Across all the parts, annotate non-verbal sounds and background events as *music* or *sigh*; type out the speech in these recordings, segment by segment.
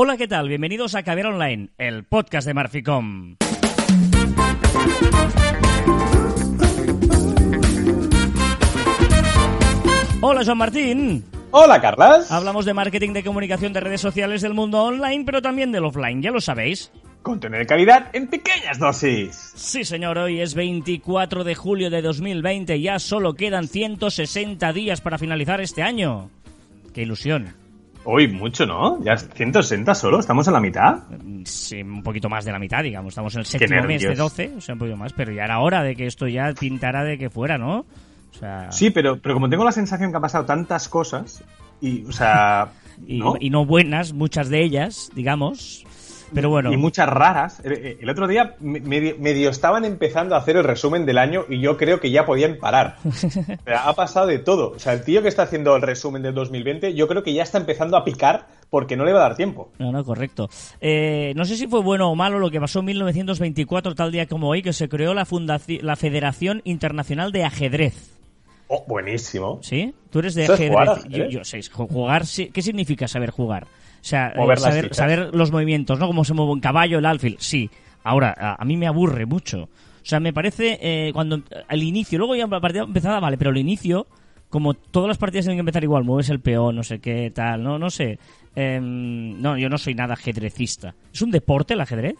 Hola, ¿qué tal? Bienvenidos a Caber Online, el podcast de Marficom. Hola, Joan Martín. Hola, Carlas. Hablamos de marketing de comunicación de redes sociales del mundo online, pero también del offline, ya lo sabéis. Contenido de calidad en pequeñas dosis. Sí, señor, hoy es 24 de julio de 2020, ya solo quedan 160 días para finalizar este año. ¡Qué ilusión! Uy, mucho, ¿no? Ya 160 solo, estamos en la mitad. Sí, un poquito más de la mitad, digamos. Estamos en el séptimo mes de 12, o sea, un poquito más, pero ya era hora de que esto ya pintara de que fuera, ¿no? O sea... Sí, pero, pero como tengo la sensación que han pasado tantas cosas, y, o sea... *laughs* y, ¿no? y no buenas, muchas de ellas, digamos. Pero bueno. Y muchas raras. El, el otro día medio, medio, estaban empezando a hacer el resumen del año y yo creo que ya podían parar. *laughs* Ha pasado de todo. O sea, el tío que está haciendo el resumen del 2020, yo creo que ya está empezando a picar porque no le va a dar tiempo. No, no, correcto. Eh, no sé si fue bueno o malo lo que pasó en 1924, tal día como hoy, que se creó la, fundación, la Federación Internacional de Ajedrez. Oh, buenísimo. ¿Sí? Tú eres de ajedrez. Jugar? Yo, yo sé, jugar, ¿qué significa saber jugar? O sea, eh, saber, saber, los movimientos, ¿no? Cómo se mueve un caballo, el alfil. Sí. Ahora, a, a mí me aburre mucho. O sea, me parece eh, cuando al inicio, luego ya la partida empezada, vale, pero al inicio, como todas las partidas tienen que empezar igual, mueves el peón, no sé qué, tal, no, no sé. Eh, no, yo no soy nada ajedrecista. ¿Es un deporte el ajedrez?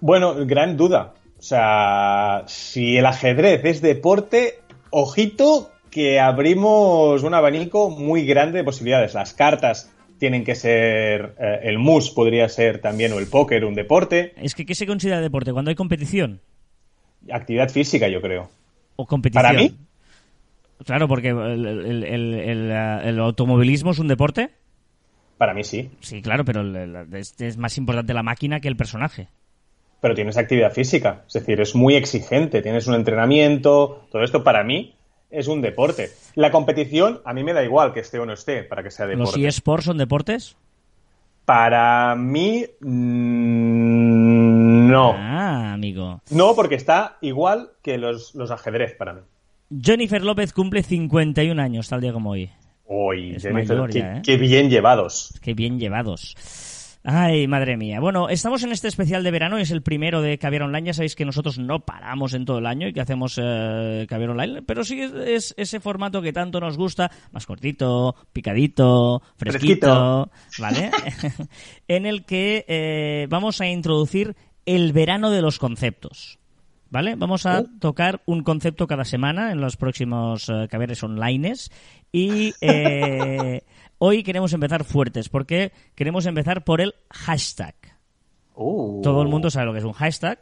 Bueno, gran duda. O sea, si el ajedrez es deporte, ojito que abrimos un abanico muy grande de posibilidades. Las cartas tienen que ser eh, el mus podría ser también o el póker un deporte. Es que qué se considera deporte cuando hay competición actividad física yo creo. O competición para mí claro porque el, el, el, el, automovilismo es un deporte. Para mí sí. Sí claro pero es más importante la máquina que el personaje. Pero tienes actividad física es decir es muy exigente tienes un entrenamiento todo esto para mí es un deporte. La competición, a mí me da igual que esté o no esté, para que sea deporte. ¿Los eSports son deportes? Para mí, mmm, no. Ah, amigo. No, porque está igual que los, los ajedrez para mí. Jennifer López cumple 51 años, tal día como hoy. Es Jennifer, mayor qué, ya, ¿eh? qué bien llevados. Qué bien llevados. Ay, madre mía. Bueno, estamos en este especial de verano, es el primero de Caviar Online. Ya sabéis que nosotros no paramos en todo el año y que hacemos eh, Caviar Online, pero sí es, es, ese formato que tanto nos gusta, más cortito, picadito, fresquito, fresquito. ¿vale? *laughs* en el que eh, vamos a introducir el verano de los conceptos. ¿Vale? Vamos a tocar un concepto cada semana en los próximos uh, caberes online y *laughs* eh, hoy queremos empezar fuertes porque queremos empezar por el hashtag. Uh. Todo el mundo sabe lo que es un hashtag.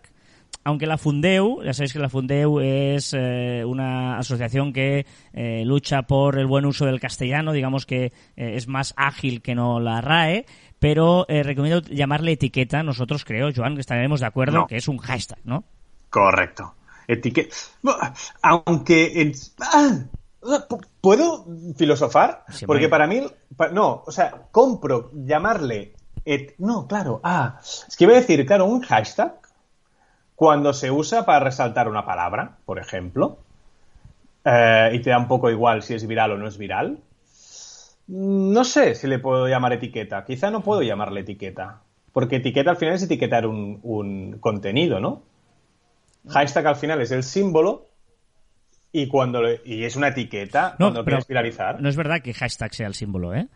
Aunque la Fundeu, ya sabéis que la Fundeu es eh, una asociación que eh, lucha por el buen uso del castellano, digamos que eh, es más ágil que no la RAE, pero recomiendo llamarle etiqueta, nosotros creo, Joan, que estaremos de acuerdo No. que es un hashtag, ¿no? Correcto. Etiqueta. Aunque. Ah, ¿Puedo filosofar? Porque para mí. No, o sea, compro llamarle. et- No, claro. Ah, es que iba a decir, claro, un hashtag. Cuando se usa para resaltar una palabra, por ejemplo. eh, y te da un poco igual si es viral o no es viral. No sé si le puedo llamar etiqueta. Quizá no puedo llamarle etiqueta. Porque etiqueta al final es etiquetar un, un contenido, ¿no? Hashtag al final es el símbolo y cuando le- y es una etiqueta No, cuando pero quieres viralizar. No es verdad que hashtag sea el símbolo, ¿eh?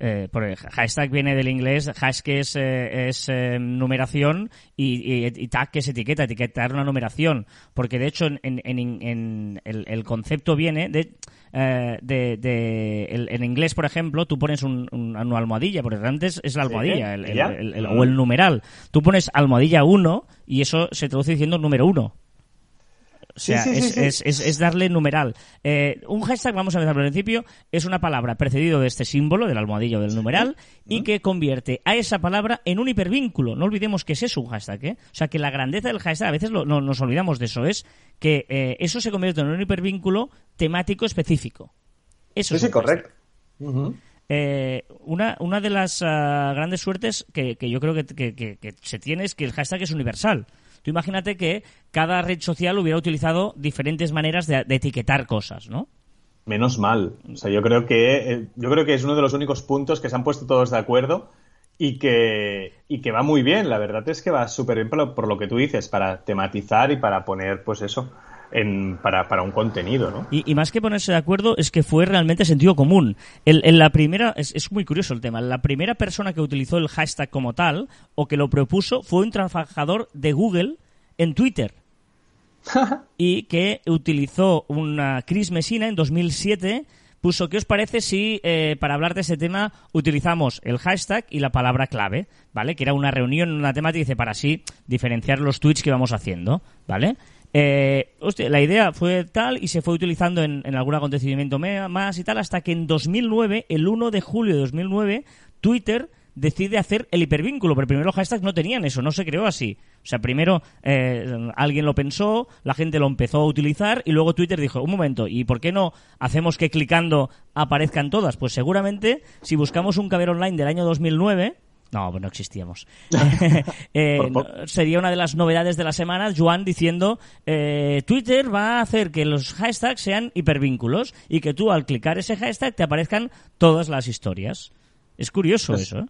Eh, porque hashtag viene del inglés, hash que es, eh, es eh, numeración y, y- y tag que es etiqueta, etiquetar una numeración. Porque de hecho en, en- en- el, el concepto viene de, eh, de, de- el- en inglés, por ejemplo, tú pones un, un- una almohadilla, porque antes es la almohadilla el- o el numeral. Tú pones almohadilla 1 y eso se traduce diciendo número 1. O sea, Sí, sí, sí, es, sí. es- es- es darle numeral. Eh, un hashtag, vamos a empezar por el principio, es una palabra precedido de este símbolo, del almohadillo del numeral, y que convierte a esa palabra en un hipervínculo. No olvidemos que es eso un hashtag, ¿eh? O sea, que la grandeza del hashtag, a veces lo- no, nos olvidamos de eso, es que eh, eso se convierte en un hipervínculo temático específico. Eso es sí, correcto. Eh, una, una de las ah, grandes suertes que, que yo creo que- que se tiene es que el hashtag es universal. Tú imagínate que cada red social hubiera utilizado diferentes maneras de, etiquetar cosas, ¿no? Menos mal. O sea, yo creo que eh, yo creo que es uno de los únicos puntos que se han puesto todos de acuerdo y que, y que va muy bien. La verdad es que va súper bien por lo, que tú dices, para tematizar y para poner, pues eso, en, para, para, un contenido, ¿no? Y, más que ponerse de acuerdo es que fue realmente sentido común. en la primera, es, es, muy curioso el tema, la primera persona que utilizó el hashtag como tal o que lo propuso fue un trabajador de Google en Twitter. *laughs* y que utilizó una Chris Messina en 2007 puso, ¿qué os parece si eh, para hablar de ese tema utilizamos el hashtag y la palabra clave, ¿vale? Que era una reunión, una temática, dice, para así diferenciar los tweets que vamos haciendo, ¿vale? Eh, la idea fue tal y se fue utilizando en, algún acontecimiento más y tal hasta que en 2009, el 1 de julio de 2009, Twitter decide hacer el hipervínculo, pero primero los hashtags no tenían eso, no se creó así. O sea, primero eh, alguien lo pensó, la gente lo empezó a utilizar y luego Twitter dijo, un momento, ¿y por qué no hacemos que clicando aparezcan todas? Pues seguramente si buscamos un caber online del año 2009, no, pues no existíamos. *laughs* Eh, sería una de las novedades de la semana, Juan diciendo, eh, Twitter va a hacer que los hashtags sean hipervínculos y que tú al clicar ese hashtag te aparezcan todas las historias. Es curioso pues eso, ¿eh?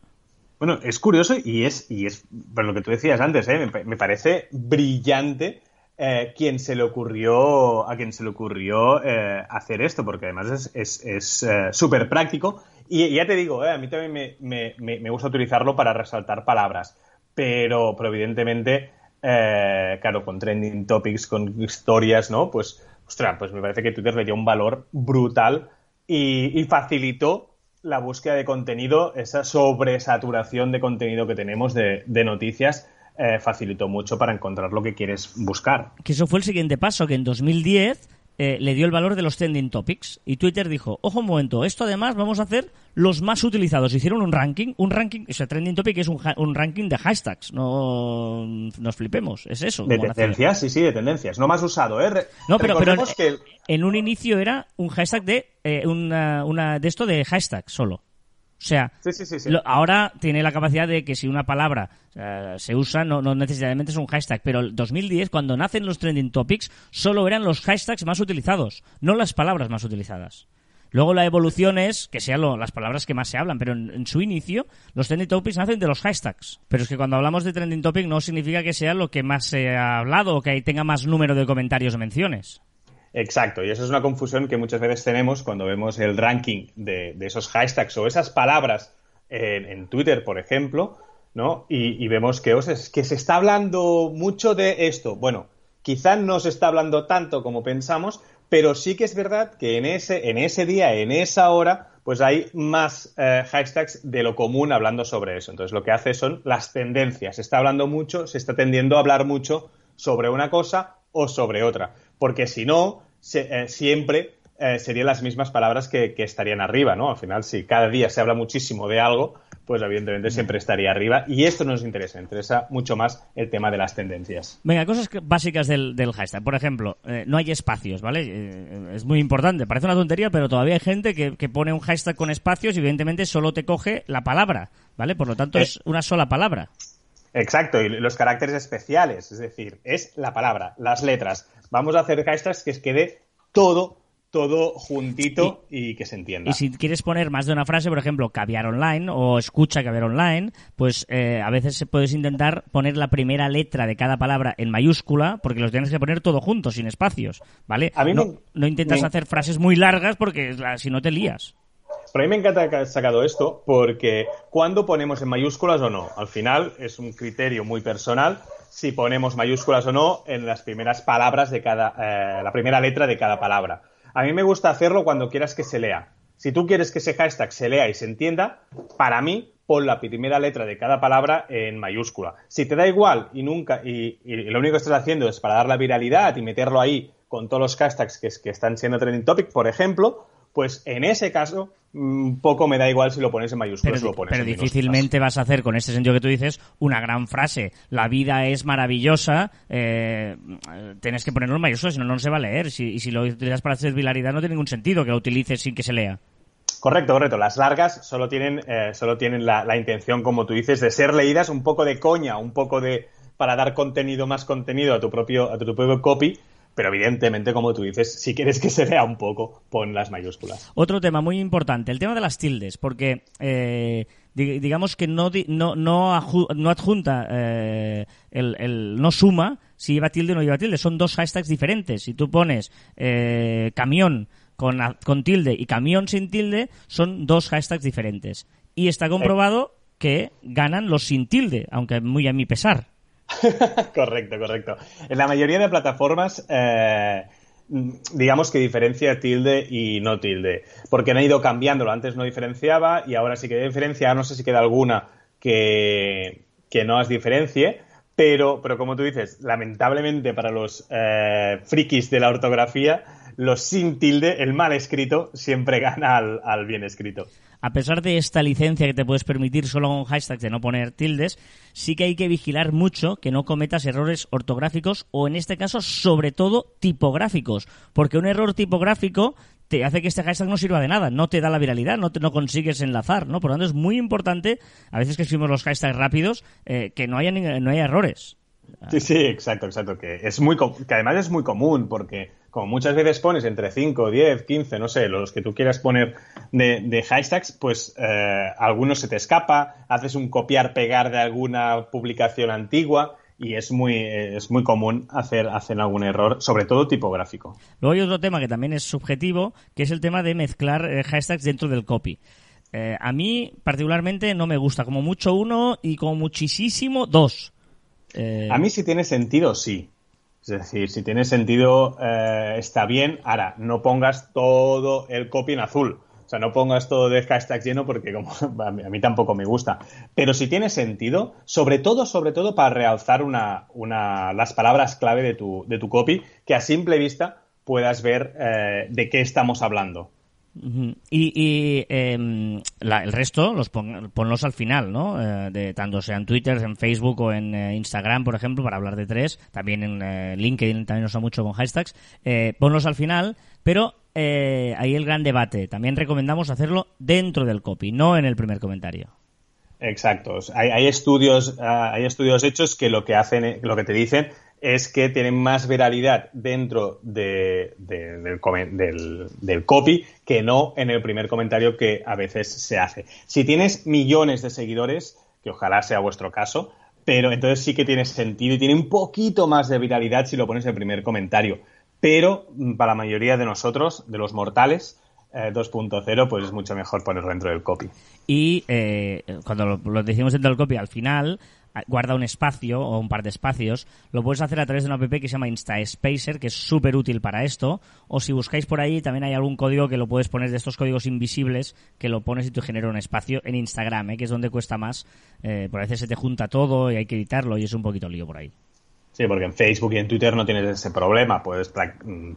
Bueno, es curioso y es, y es por lo que tú decías antes, ¿eh? me, parece brillante eh, quien se le ocurrió, a quien se le ocurrió eh, hacer esto, porque además es súper es, práctico. Y ya te digo, a mí también me, me, gusta utilizarlo para resaltar palabras, pero, pero evidentemente, claro, con trending topics, con historias, ¿no? Pues, ostras, pues me parece que Twitter le dio un valor brutal y, y facilitó la búsqueda de contenido, esa sobresaturación de contenido que tenemos de, noticias, eh, facilitó mucho para encontrar lo que quieres buscar. Que eso fue el siguiente paso, que en 2010 eh, le dio el valor de los trending topics y Twitter dijo, ojo un momento, esto además vamos a hacer los más utilizados. Hicieron un ranking, un ranking, o sea, trending topic es un, un ranking de hashtags, no nos flipemos, es eso. De tendencias, sí, sí, de tendencias, no más usado, ¿eh? no, pero, pero en, un inicio era un hashtag de, eh, una, una, de esto de hashtag solo. O sea, ahora tiene la capacidad de que si una palabra eh, se usa, no, no, necesariamente es un hashtag, pero el 2010, cuando nacen los trending topics, solo eran los hashtags más utilizados, no las palabras más utilizadas. Luego la evolución es que sean las palabras que más se hablan, pero en, su inicio los trending topics nacen de los hashtags. Pero es que cuando hablamos de trending topic no significa que sea lo que más se ha hablado o que tenga más número de comentarios o menciones. Exacto, y eso es una confusión que muchas veces tenemos cuando vemos el ranking de, esos hashtags o esas palabras en, Twitter, por ejemplo, ¿no? Y, vemos que, que se está hablando mucho de esto. Bueno, quizá no se está hablando tanto como pensamos, pero sí que es verdad que en ese, en ese día, en esa hora, pues hay más eh, hashtags de lo común hablando sobre eso. Entonces lo que hace son las tendencias. Se está hablando mucho, se está tendiendo a hablar mucho sobre una cosa o sobre otra porque si no, eh, siempre eh, serían las mismas palabras que, estarían arriba, ¿no? Al final, si cada día se habla muchísimo de algo, pues evidentemente siempre estaría arriba. Y esto nos interesa, interesa mucho más el tema de las tendencias. Venga, cosas básicas del, hashtag. Por ejemplo, eh, no hay espacios, ¿vale? es muy importante. Parece una tontería, pero todavía hay gente que, pone un hashtag con espacios y evidentemente solo te coge la palabra, ¿vale? Por lo tanto, es una sola palabra. Exacto, y los caracteres especiales, es decir, es la palabra, las letras. Vamos a hacer hashtags que quede todo, todo juntito y, que se entienda. Y si quieres poner más de una frase, por ejemplo, caviar online o escucha caviar online, pues eh, a veces puedes intentar poner la primera letra de cada palabra en mayúscula, porque los tienes que poner todo junto, sin espacios, ¿vale? no, no, intentas hacer frases muy largas porque si no te lías. Pero a mí me encanta que has sacado esto porque cuando ponemos en mayúsculas o no, al final es un criterio muy personal si ponemos mayúsculas o no en las primeras palabras de cada, eh, la primera letra de cada palabra. A mí me gusta hacerlo cuando quieras que se lea. Si tú quieres que ese hashtag se lea y se entienda, para mí pon la primera letra de cada palabra en mayúscula. Si te da igual y nunca y, lo único que estás haciendo es para dar la viralidad y meterlo ahí con todos los hashtags que, que están siendo trending topic, por ejemplo, pues en ese caso mm, poco me da igual si lo pones en mayúsculas pero, o lo pones pero difícilmente vas a hacer con este sentido que tú dices una gran frase. La vida es maravillosa eh, tienes que ponerlo en mayúsculas si no no se va a leer. Si, y si lo utilizas para hacer viralidad no tiene ningún sentido que lo utilices sin que se lea. Correcto, correcto. Las largas solo tienen, eh, solo tienen la, la, intención, como tú dices, de ser leídas un poco de coña, un poco de para dar contenido, más contenido a tu propio, a tu propio copy, pero evidentemente, como tú dices, si quieres que se vea un poco, pon las mayúsculas. Otro tema muy importante, el tema de las tildes, porque eh, digamos que no, no, no, adjunta, eh, el, no suma si lleva tilde o no lleva tilde. Son dos hashtags diferentes. Si tú pones eh, camión con, con tilde y camión sin tilde, son dos hashtags diferentes. Y está comprobado que ganan los sin tilde, aunque muy a mi pesar. *laughs* correcto, correcto. En la mayoría de plataformas, eh, digamos que diferencia tilde y no tilde, porque han ido cambiándolo. Antes no diferenciaba y ahora sí que diferencia. No sé si queda alguna que, no las diferencie, pero, pero como tú dices, lamentablemente para los eh, frikis de la ortografía, los sin tilde, el mal escrito, siempre gana al bien escrito a pesar de esta licencia que te puedes permitir solo con hashtags de no poner tildes, sí que hay que vigilar mucho que no cometas errores ortográficos o en este caso sobre todo tipográficos, porque un error tipográfico te hace que este hashtag no sirva de nada, no te da la viralidad, no, te, no consigues enlazar, ¿no? Por lo tanto es muy importante, a veces que escribimos los hashtags rápidos, eh, que no haya, no haya errores. Sí, sí, exacto, exacto. Que, es muy, que además es muy común porque como muchas veces pones entre 5, 10, 15, no sé, los que tú quieras poner de, hashtags, pues eh, algunos se te escapa, haces un copiar-pegar de alguna publicación antigua y es muy, es muy común hacer, hacer algún error, sobre todo tipográfico. Luego hay otro tema que también es subjetivo, que es el tema de mezclar eh, hashtags dentro del copy. Eh, a mí particularmente no me gusta, como mucho uno y como muchísimo dos. A mí si tiene sentido, sí. Es decir, si tiene sentido, eh, está bien. Ahora, no pongas todo el copy en azul. O sea, no pongas todo de hashtag lleno porque como *laughs* a mí, tampoco me gusta. Pero si tiene sentido, sobre todo, sobre todo para realzar una, una, las palabras clave de tu, de tu copy, que a simple vista puedas ver eh, de qué estamos hablando. Y, em, el resto los ponlos al final, ¿no? Eh, de tanto sea en Twitter, en Facebook o en eh, Instagram, por ejemplo, para hablar de tres. También en eh, LinkedIn también usa mucho con hashtags. ponlos al final, pero ahí el gran debate. También recomendamos hacerlo dentro del copy, no en el primer comentario. Exacto. Hay, hay estudios, ah, hay estudios hechos que lo que hacen, lo que te dicen es que tienen más viralidad dentro del, del, copy que no en el primer comentario que a veces se hace. Si tienes millones de seguidores, que ojalá sea vuestro caso, pero entonces sí que tiene sentido y tiene un poquito más de viralidad si lo pones en el primer comentario. Pero mm, para la mayoría de nosotros, de los mortales, 2.0, eh, pues es mucho mejor ponerlo dentro del copy. Y eh, cuando lo, lo, decimos dentro del copy, al final guarda un espacio o un par de espacios, lo puedes hacer a través de una app que se llama InstaSpacer, que es súper útil para esto. O si buscáis por ahí, también hay algún código que lo puedes poner de estos códigos invisibles que lo pones y te genera un espacio en Instagram, ¿eh? que es donde cuesta más. Eh, por a veces se te junta todo y hay que editarlo y es un poquito lío por ahí. Sí, porque en Facebook y en Twitter no tienes ese problema, puedes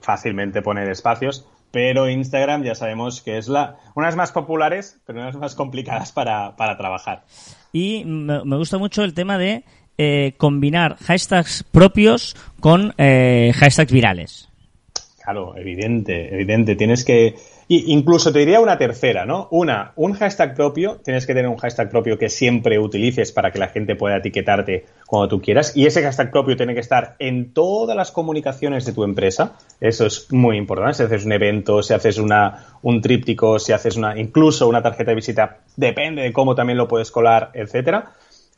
fácilmente poner espacios, pero Instagram ya sabemos que es la una de las más populares, pero una de las más complicadas para, para trabajar. Y me, gusta mucho el tema de eh, combinar hashtags propios con eh, hashtags virales. Claro, evidente, evidente. Tienes que. incluso te diría una tercera, ¿no? Una, un hashtag propio. Tienes que tener un hashtag propio que siempre utilices para que la gente pueda etiquetarte cuando tú quieras. Y ese hashtag propio tiene que estar en todas las comunicaciones de tu empresa. Eso es muy importante. Si haces un evento, si haces una, un tríptico, si haces una, incluso una tarjeta de visita, depende de cómo también lo puedes colar, etcétera.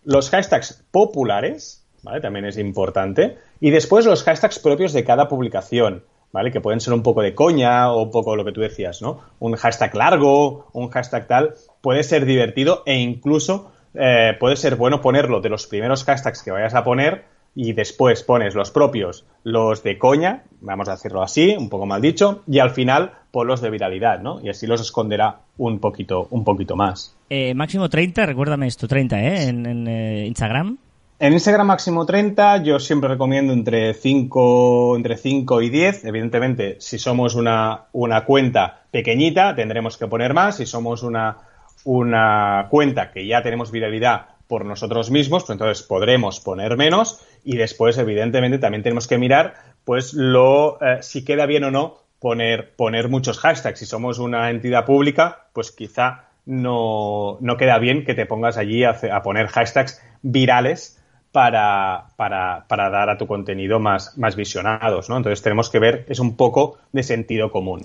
Los hashtags populares, ¿vale? También es importante. Y después los hashtags propios de cada publicación. ¿Vale? Que pueden ser un poco de coña o un poco lo que tú decías, ¿no? Un hashtag largo, un hashtag tal, puede ser divertido e incluso eh, puede ser bueno ponerlo de los primeros hashtags que vayas a poner y después pones los propios, los de coña, vamos a decirlo así, un poco mal dicho, y al final pon los de viralidad, ¿no? Y así los esconderá un poquito, un poquito más. Eh, máximo 30, recuérdame esto, 30, ¿eh? En, eh, Instagram. En Instagram máximo 30, yo siempre recomiendo entre 5, entre 5 y 10. Evidentemente, si somos una, una cuenta pequeñita, tendremos que poner más. Si somos una, una cuenta que ya tenemos viralidad por nosotros mismos, pues entonces podremos poner menos. Y después, evidentemente, también tenemos que mirar, pues, lo, eh, si queda bien o no poner, poner muchos hashtags. Si somos una entidad pública, pues quizá no, no queda bien que te pongas allí a, a poner hashtags virales para, para, para, dar a tu contenido más, más visionados, ¿no? Entonces tenemos que ver, es un poco de sentido común.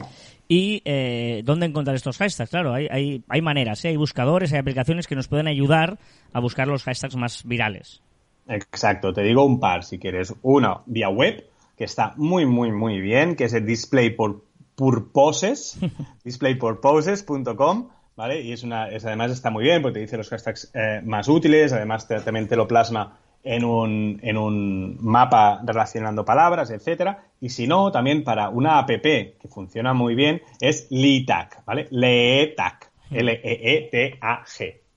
¿Y eh, dónde encontrar estos hashtags? Claro, hay, hay, hay maneras, ¿eh? hay buscadores, hay aplicaciones que nos pueden ayudar a buscar los hashtags más virales. Exacto, te digo un par si quieres. Una vía web, que está muy, muy, muy bien, que es el Display por Purposes, *laughs* displaypurposes.com, ¿vale? Y es una, es, además está muy bien porque te dice los hashtags eh, más útiles, además te, también te lo plasma en un, en un mapa relacionando palabras, etcétera. Y si no, también para una app que funciona muy bien es LeTag, ¿vale? LeTag, L-E-E-T-A-G.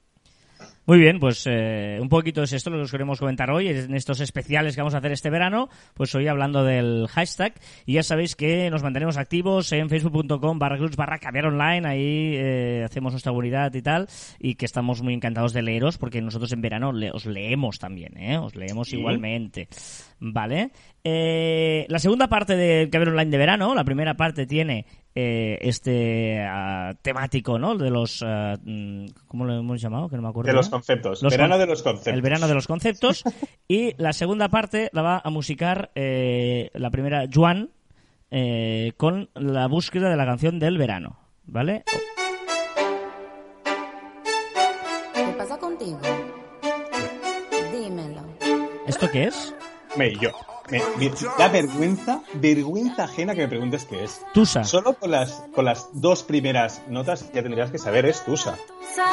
Muy bien, pues eh, un poquito es esto lo que os queremos comentar hoy, en estos especiales que vamos a hacer este verano, pues hoy hablando del hashtag, y ya sabéis que nos mantenemos activos en facebook.com barra barra cambiar online, ahí eh, hacemos nuestra comunidad y tal, y que estamos muy encantados de leeros, porque nosotros en verano os leemos también, ¿eh? os leemos igualmente. Vale. Eh, la segunda parte de Caber Online de verano, la primera parte tiene eh, este uh, temático, ¿no? De los. Uh, ¿Cómo lo hemos llamado? Que no me acuerdo. De los conceptos. Los verano con de los conceptos. El verano de los conceptos. *laughs* y la segunda parte la va a musicar eh, la primera Juan eh, con la búsqueda de la canción del verano. ¿Vale? ¿Qué pasa contigo? Dímelo. ¿Esto qué es? Me, yo, me, me- da vergüenza, vergüenza ajena que me preguntes qué es. Tusa. Solo con las, con las dos primeras notas ya tendrías que saber es Tusa.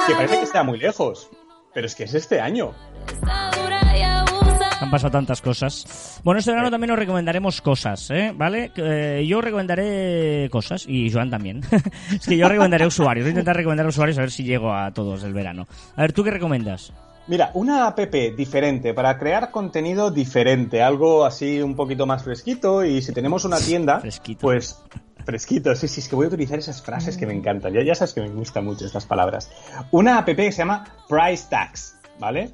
Que parece que está muy lejos, pero es que es este año. Han pasado tantas cosas. Bueno, este verano también os recomendaremos cosas, ¿eh? ¿Vale? Eh, yo recomendaré cosas y Joan también. *laughs* es que yo recomendaré usuarios. Voy a intentar recomendar usuarios a ver si llego a todos el verano. A ver, ¿tú qué recomiendas? Mira, una app diferente para crear contenido diferente, algo así un poquito más fresquito y si tenemos una tienda, Fresquito. pues fresquito, sí, sí, es que voy a utilizar esas frases que me encantan, ya, ya sabes que me gustan mucho estas palabras. Una app que se llama Price Tax, ¿vale?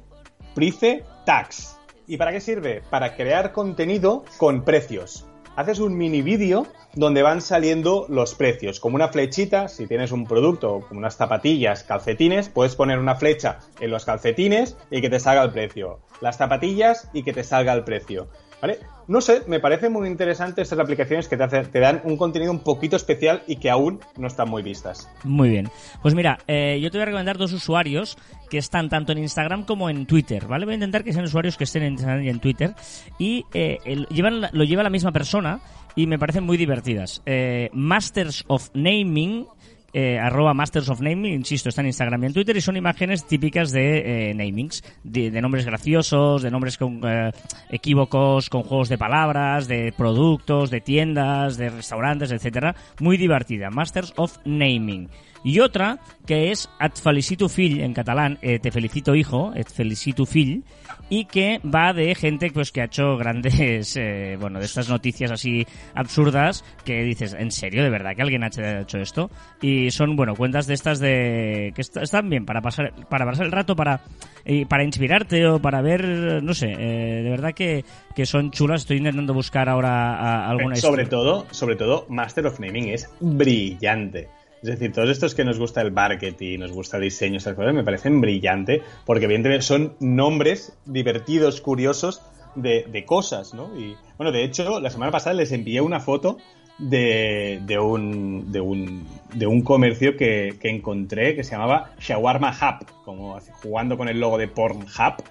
Price Tax. ¿Y para qué sirve? Para crear contenido con precios. Haces un mini vídeo donde van saliendo los precios. Como una flechita, si tienes un producto como unas zapatillas, calcetines, puedes poner una flecha en los calcetines y que te salga el precio. Las zapatillas y que te salga el precio. ¿Vale? No sé, me parecen muy interesantes estas aplicaciones que te, te dan un contenido un poquito especial y que aún no están muy vistas. Muy bien. Pues mira, eh, yo te voy a recomendar dos usuarios que están tanto en Instagram como en Twitter, ¿vale? Voy a intentar que sean usuarios que estén en Instagram y en Twitter. Y eh, lo lleva la misma persona y me parecen muy divertidas. Eh, Masters of Naming. Eh, arroba Masters of Naming, insisto, está en Instagram y en Twitter y son imágenes típicas de eh, namings, de, nombres graciosos, de nombres con eh, equívocos, con juegos de palabras, de productos, de tiendas, de restaurantes, etcétera. Muy divertida, Masters of Naming. Y otra que es Et felicito fill en catalán, eh, te felicito hijo, et felicito fill, y que va de gente pues que ha hecho grandes, eh, bueno, de estas noticias así absurdas que dices, ¿en serio? ¿De verdad que alguien ha hecho, esto? Y son, bueno, cuentas de estas de que est- están bien para pasar para pasar el rato, para y para inspirarte o para ver, no sé, eh, de verdad que, que son chulas. Estoy intentando buscar ahora a- alguna sobre historia. todo, sobre todo, Master of Naming es brillante. Es decir, todos estos que nos gusta el marketing, nos gusta el diseño, esas cosas, me parecen brillante, porque evidentemente son nombres divertidos, curiosos de, de cosas, ¿no? Y bueno, de hecho, la semana pasada les envié una foto de, de un, de un, de un comercio que, que encontré que se llamaba Shawarma Hub, como jugando con el logo de Pornhub,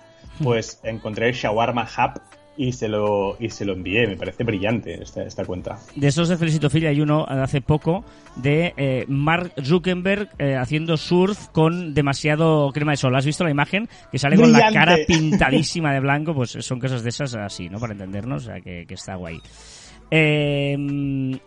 pues encontré Shawarma Hub y se lo, y se lo envié. Me parece brillante esta, esta cuenta. De estos de Felicito Phil hay uno de hace poco de eh, Mark Zuckerberg eh, haciendo surf con demasiado crema de sol. ¿Has visto la imagen? Que sale con la cara pintadísima de blanco. Pues son cosas de esas así, ¿no? Para entendernos, o sea, que, que está guay. Eh,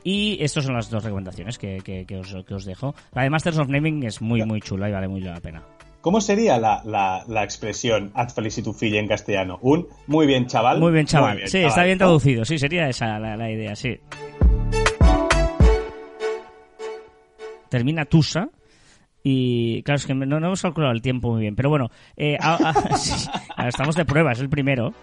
y estas son las dos recomendaciones que, que- que os, que os dejo. La de Masters of Naming es muy, muy chula y vale muy la pena. ¿Cómo sería la, la, la expresión ad felicitu fili en castellano? Un muy bien chaval. Muy bien, chaval. sí, está bien ¿no? traducido. Sí, sería esa la, la idea, sí. Termina Tusa. Y claro, es que no, no hemos calculado el tiempo muy bien. Pero bueno, eh, a- a- *laughs* sí, ahora estamos de prueba, es el primero.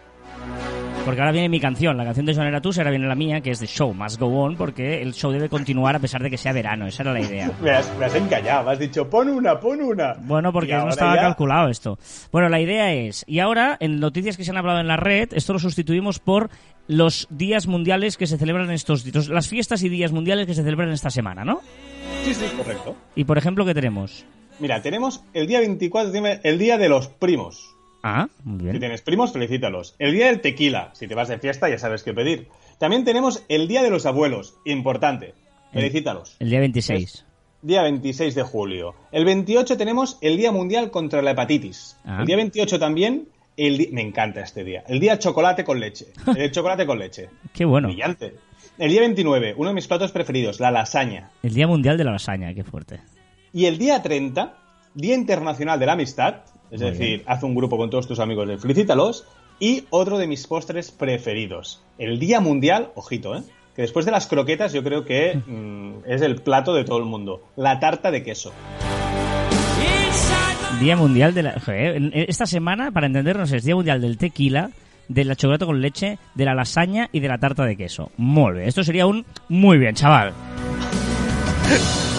Porque ahora viene mi canción, la canción de Joan era Tusa, ahora viene la mía, que es The Show Must Go On, porque el show debe continuar a pesar de que sea verano. Esa era la idea. *laughs* Me has, me has engañado, has dicho pon una, pon una. Bueno, porque no estaba ya- calculado esto. Bueno, la idea es, y ahora en noticias que se han hablado en la red, esto lo sustituimos por los días mundiales que se celebran estos días, las fiestas y días mundiales que se celebran esta semana, ¿no? Sí, sí, correcto. Y por ejemplo, ¿qué tenemos? Mira, tenemos el día 24, tiene- el día de los primos. Ah, muy Si tienes primos, felicítalos. El día del tequila. Si te vas de fiesta, ya sabes qué pedir. También tenemos el día de los abuelos. Importante. Felicítalos. El día 26. Día 26 de julio. El 28 tenemos el Día Mundial contra la Hepatitis. Ah. El día 28 también, el me encanta este día. El día chocolate con leche. El *laughs* chocolate con leche. Qué bueno. Brillante. El día 29, uno de mis platos preferidos, la lasaña. El Día Mundial de la Lasaña, qué fuerte. Y el día 30, Día Internacional de la Amistad, es Muy decir, bien. haz un grupo con todos tus amigos de felicítalos. Y otro de mis postres preferidos, el Día Mundial, ojito, ¿eh? que después de las croquetas yo creo que *laughs* mm, es el plato de todo el mundo, la tarta de queso. Día Mundial de la... Joder, esta semana, para entendernos, es Día Mundial del Tequila, de la chocolate con leche, de la lasaña y de la tarta de queso. Muy bien. Esto sería un... Muy bien, chaval. *laughs*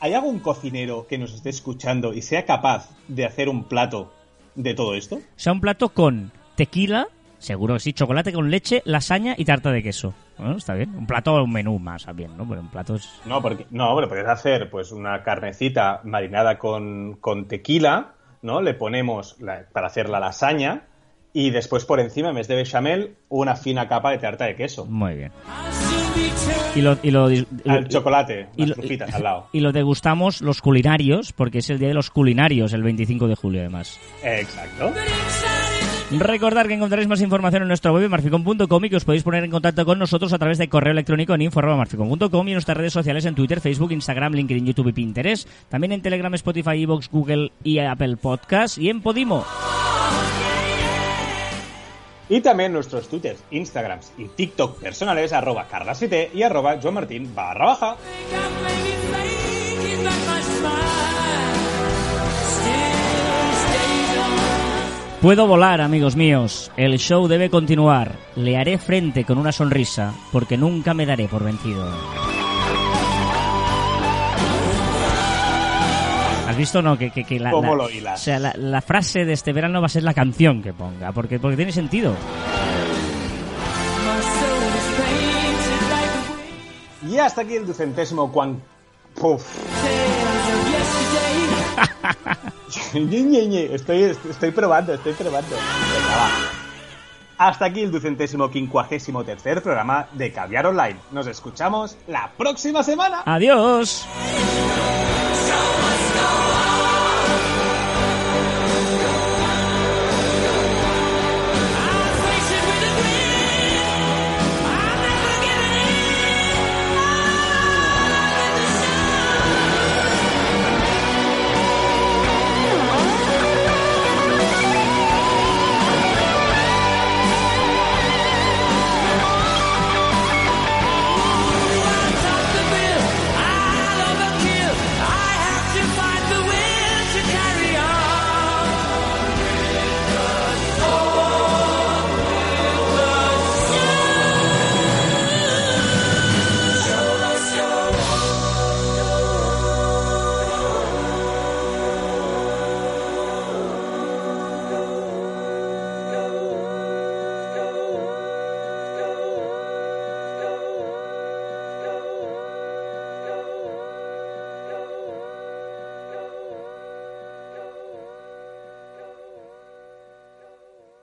¿Hay algún cocinero que nos esté escuchando y sea capaz de hacer un plato de todo esto? O sea, un plato con tequila, seguro que sí, chocolate con leche, lasaña y tarta de queso. Bueno, está bien. Un plato, un menú más, bien, ¿no? Pero un plato es... No, porque no, pero puedes hacer pues una carnecita marinada con, con tequila, ¿no? Le ponemos la- para hacer la lasaña y después por encima, en vez de bechamel, una fina capa de tarta de queso. Muy bien. Y lo, y lo, y- Al chocolate, y las lo- al lado. y lo degustamos los culinarios, porque es el día de los culinarios, el 25 de julio, además. Exacto. Recordar que encontraréis más información en nuestra web marficom.com y que os podéis poner en contacto con nosotros a través de correo electrónico en info.marficom.com y en nuestras redes sociales en Twitter, Facebook, Instagram, LinkedIn, YouTube y Pinterest. También en Telegram, Spotify, Evox, Google y Apple Podcast y en Podimo. Y también nuestros twitters, instagrams y tiktok personales arroba carlasite y arroba joanmartin barra baja. Puedo volar, amigos míos. El show debe continuar. Le haré frente con una sonrisa, porque nunca me daré por vencido. ¿Has visto no? Que, que, que la, ¿Cómo la- lo hilas? O sea, la, la frase de este verano va a ser la canción que ponga, porque, porque tiene sentido. Y hasta aquí el ducentésimo cuan... Puf. *laughs* Estoy, estoy probando, estoy probando. Hasta aquí el ducentésimo quincuagésimo tercer programa de Caviar Online. Nos escuchamos la próxima semana. Adiós.